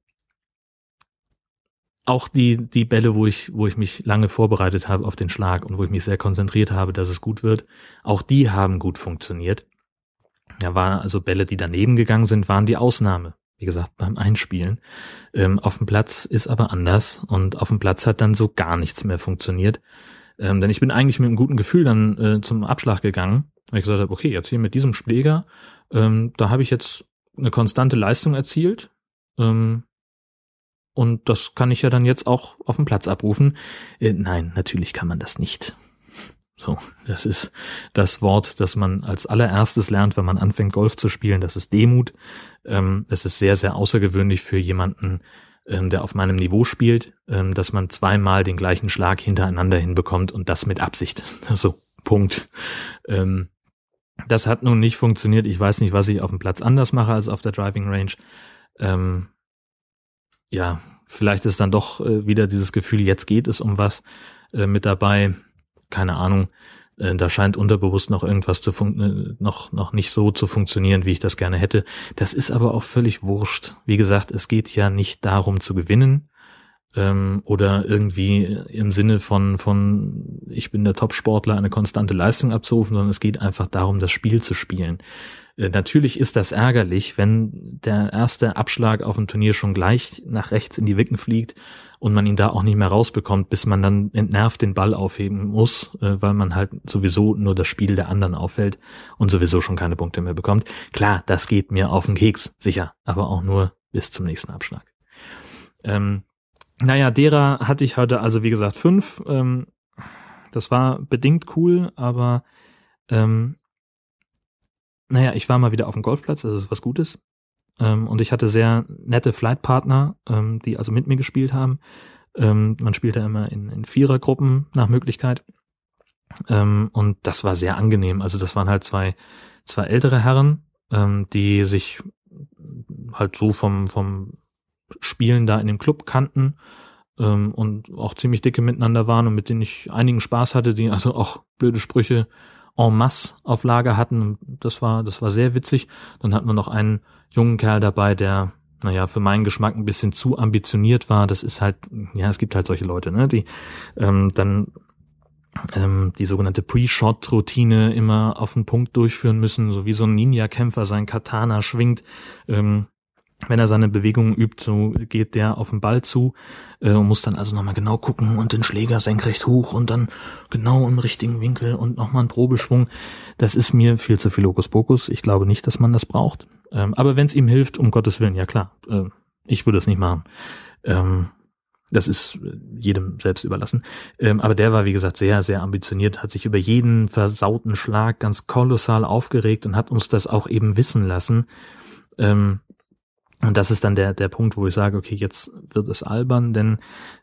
auch die, die Bälle, wo ich, wo ich mich lange vorbereitet habe auf den Schlag und wo ich mich sehr konzentriert habe, dass es gut wird, auch die haben gut funktioniert. Ja, war also Bälle, die daneben gegangen sind, waren die Ausnahme. Wie gesagt, beim Einspielen. Ähm, auf dem Platz ist aber anders und auf dem Platz hat dann so gar nichts mehr funktioniert. Ähm, denn ich bin eigentlich mit einem guten Gefühl dann äh, zum Abschlag gegangen, weil ich gesagt habe, okay, jetzt hier mit diesem Schläger, ähm, da habe ich jetzt eine konstante Leistung erzielt. Ähm, und das kann ich ja dann jetzt auch auf dem Platz abrufen. Äh, nein, natürlich kann man das nicht. So, das ist das Wort, das man als allererstes lernt, wenn man anfängt, Golf zu spielen. Das ist Demut. Ähm, es ist sehr, sehr außergewöhnlich für jemanden, ähm, der auf meinem Niveau spielt, ähm, dass man zweimal den gleichen Schlag hintereinander hinbekommt und das mit Absicht. [LAUGHS] So, Punkt. Das hat nun nicht funktioniert. Ich weiß nicht, was ich auf dem Platz anders mache als auf der Driving Range. Ähm, ja, vielleicht ist dann doch äh, wieder dieses Gefühl, jetzt geht es um was äh, mit dabei keine Ahnung, äh, da scheint unterbewusst noch irgendwas zu fun äh, noch noch nicht so zu funktionieren, wie ich das gerne hätte. Das ist aber auch völlig wurscht. Wie gesagt, es geht ja nicht darum zu gewinnen ähm, oder irgendwie im Sinne von von ich bin der Top-Sportler eine konstante Leistung abzurufen, sondern es geht einfach darum, das Spiel zu spielen. Äh, natürlich ist das ärgerlich, wenn der erste Abschlag auf dem Turnier schon gleich nach rechts in die Wicken fliegt und man ihn da auch nicht mehr rausbekommt, bis man dann entnervt den Ball aufheben muss, äh, weil man halt sowieso nur das Spiel der anderen auffällt und sowieso schon keine Punkte mehr bekommt. Klar, das geht mir auf den Keks, sicher, aber auch nur bis zum nächsten Abschlag. Ähm, naja, derer hatte ich heute also wie gesagt fünf. Ähm, das war bedingt cool, aber ähm, naja, ich war mal wieder auf dem Golfplatz, das ist was Gutes. Ähm, und ich hatte sehr nette Flightpartner, ähm, die also mit mir gespielt haben. Ähm, man spielte immer in, in Vierergruppen nach Möglichkeit. Ähm, und das war sehr angenehm. Also das waren halt zwei, zwei ältere Herren, ähm, die sich halt so vom, vom Spielen da in dem Club kannten ähm, und auch ziemlich dicke miteinander waren und mit denen ich einigen Spaß hatte, die also auch blöde Sprüche en masse auf Lager hatten. Das war, das war sehr witzig. Dann hatten wir noch einen jungen Kerl dabei, der, naja, für meinen Geschmack ein bisschen zu ambitioniert war. Das ist halt, ja, es gibt halt solche Leute, ne, die ähm, dann ähm, die sogenannte Pre-Shot-Routine immer auf den Punkt durchführen müssen, so wie so ein Ninja-Kämpfer sein Katana schwingt. Ähm, wenn er seine Bewegungen übt, so geht der auf den Ball zu äh, und muss dann also nochmal genau gucken und den Schläger senkrecht hoch und dann genau im richtigen Winkel und nochmal einen Probeschwung. Das ist mir viel zu viel Hokuspokus. Ich glaube nicht, dass man das braucht. Ähm, aber wenn es ihm hilft, um Gottes Willen, ja klar, äh, ich würde es nicht machen. Ähm, das ist jedem selbst überlassen. Ähm, aber der war, wie gesagt, sehr, sehr ambitioniert, hat sich über jeden versauten Schlag ganz kolossal aufgeregt und hat uns das auch eben wissen lassen. Ähm, und das ist dann der, der Punkt, wo ich sage, okay, jetzt wird es albern, denn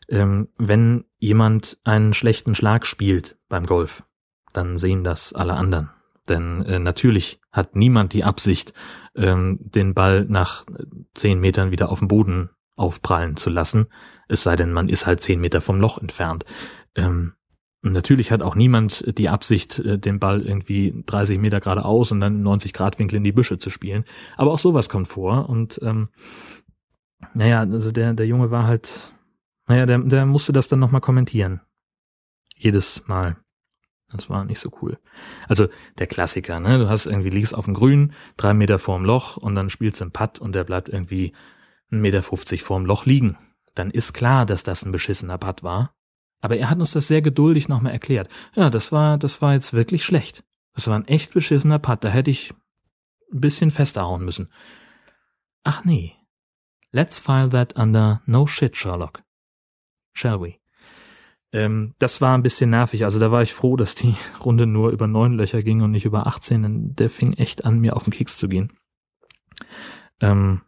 ähm, wenn jemand einen schlechten Schlag spielt beim Golf, dann sehen das alle anderen. Denn äh, natürlich hat niemand die Absicht, ähm, den Ball nach zehn Metern wieder auf dem Boden aufprallen zu lassen, es sei denn, man ist halt zehn Meter vom Loch entfernt. Ähm, natürlich hat auch niemand die Absicht, äh, den Ball irgendwie 30 Meter geradeaus und dann 90 Grad Winkel in die Büsche zu spielen. Aber auch sowas kommt vor. Und ähm, naja, also der, der Junge war halt, naja, der, der musste das dann nochmal kommentieren. Jedes Mal. Das war nicht so cool. Also der Klassiker, ne? Du hast irgendwie liegst auf dem Grün, drei Meter vorm Loch und dann spielst du einen Putt und der bleibt irgendwie 1,50 Meter vorm Loch liegen. Dann ist klar, dass das ein beschissener Putt war. Aber er hat uns das sehr geduldig nochmal erklärt. Ja, das war, das war jetzt wirklich schlecht. Das war ein echt beschissener Putt. Da hätte ich ein bisschen fester hauen müssen. Ach nee. Let's file that under no shit, Sherlock. Shall we? Ähm, das war ein bisschen nervig. Also da war ich froh, dass die [LAUGHS] Runde nur über neun Löcher ging und nicht über 18. Denn der fing echt an, mir auf den Keks zu gehen. Ähm,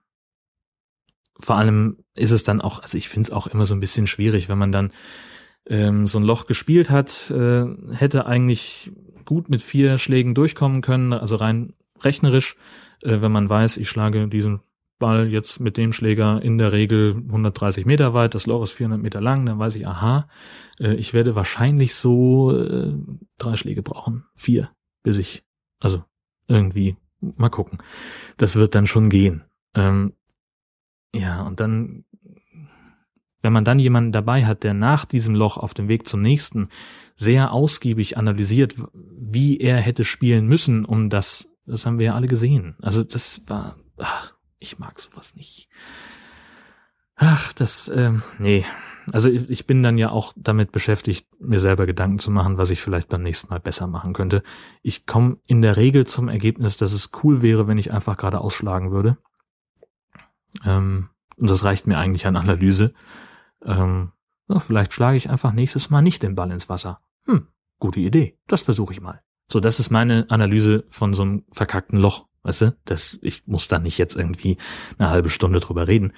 vor allem ist es dann auch, also ich finde es auch immer so ein bisschen schwierig, wenn man dann ähm, so ein Loch gespielt hat, äh, hätte eigentlich gut mit vier Schlägen durchkommen können, also rein rechnerisch, äh, wenn man weiß, ich schlage diesen Ball jetzt mit dem Schläger in der Regel 130 Meter weit, das Loch ist 400 Meter lang, dann weiß ich, aha, äh, ich werde wahrscheinlich so äh, drei Schläge brauchen, vier, bis ich, also irgendwie, mal gucken. Das wird dann schon gehen. Ähm, ja, und dann, wenn man dann jemanden dabei hat, der nach diesem Loch auf dem Weg zum nächsten sehr ausgiebig analysiert, wie er hätte spielen müssen, um das, das haben wir ja alle gesehen. Also das war, ach, ich mag sowas nicht. Ach, das, ähm, nee. Also ich, bin dann ja auch damit beschäftigt, mir selber Gedanken zu machen, was ich vielleicht beim nächsten Mal besser machen könnte. Ich komme in der Regel zum Ergebnis, dass es cool wäre, wenn ich einfach gerade ausschlagen würde. Ähm, und das reicht mir eigentlich an Analyse. Ähm, na, vielleicht schlage ich einfach nächstes Mal nicht den Ball ins Wasser. Hm, gute Idee. Das versuche ich mal. So, das ist meine Analyse von so einem verkackten Loch. Weißt du, das, ich muss da nicht jetzt irgendwie eine halbe Stunde drüber reden.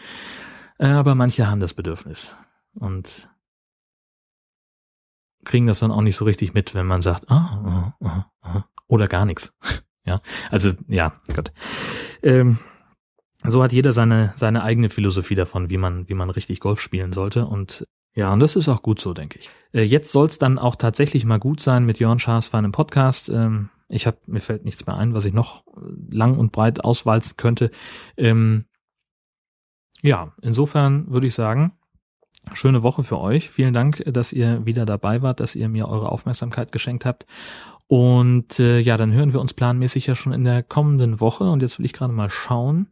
Äh, aber manche haben das Bedürfnis und kriegen das dann auch nicht so richtig mit, wenn man sagt, ah, ah, ah, ah oder gar nichts. [LAUGHS] ja, also ja, Gott. Ähm, so hat jeder seine seine eigene Philosophie davon, wie man wie man richtig Golf spielen sollte und ja, und das ist auch gut so, denke ich. Äh, jetzt soll es dann auch tatsächlich mal gut sein mit Jörn Schaas für einen Podcast. Ähm, ich habe mir fällt nichts mehr ein, was ich noch lang und breit auswalzen könnte. Ähm, ja, insofern würde ich sagen, schöne Woche für euch. Vielen Dank, dass ihr wieder dabei wart, dass ihr mir eure Aufmerksamkeit geschenkt habt. Und äh, ja, dann hören wir uns planmäßig ja schon in der kommenden Woche. Und jetzt will ich gerade mal schauen.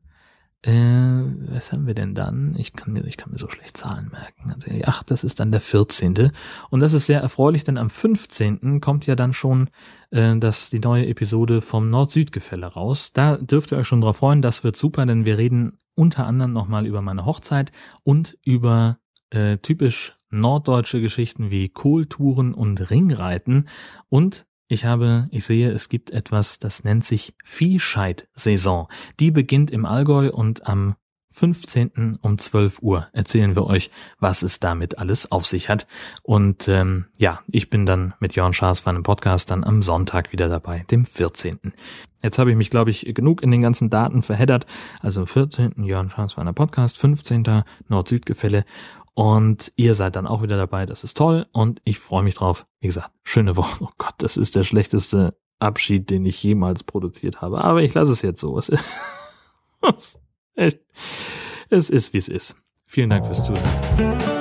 Äh, was haben wir denn dann? Ich kann mir, ich kann mir so schlecht Zahlen merken. Ganz ehrlich. Ach, das ist dann der 14. Und das ist sehr erfreulich, denn am 15. kommt ja dann schon äh, das, die neue Episode vom Nord-Süd-Gefälle raus. Da dürft ihr euch schon drauf freuen. Das wird super, denn wir reden unter anderem nochmal über meine Hochzeit und über äh, typisch norddeutsche Geschichten wie Kohltouren und Ringreiten und ich habe, ich sehe, es gibt etwas, das nennt sich Viehscheid-Saison. Die beginnt im Allgäu und am 15. um 12 Uhr erzählen wir euch, was es damit alles auf sich hat. Und ähm, ja, ich bin dann mit Jörn Schaas von einem Podcast dann am Sonntag wieder dabei, dem 14. Jetzt habe ich mich, glaube ich, genug in den ganzen Daten verheddert. Also 14. Jörn Schaas von einem Podcast, 15. Nord-Süd-Gefälle und ihr seid dann auch wieder dabei. Das ist toll. Und ich freue mich drauf. Wie gesagt, schöne Woche. Oh Gott, das ist der schlechteste Abschied, den ich jemals produziert habe. Aber ich lasse es jetzt so. Es ist, [LAUGHS] es ist wie es ist. Vielen Dank fürs Zuhören.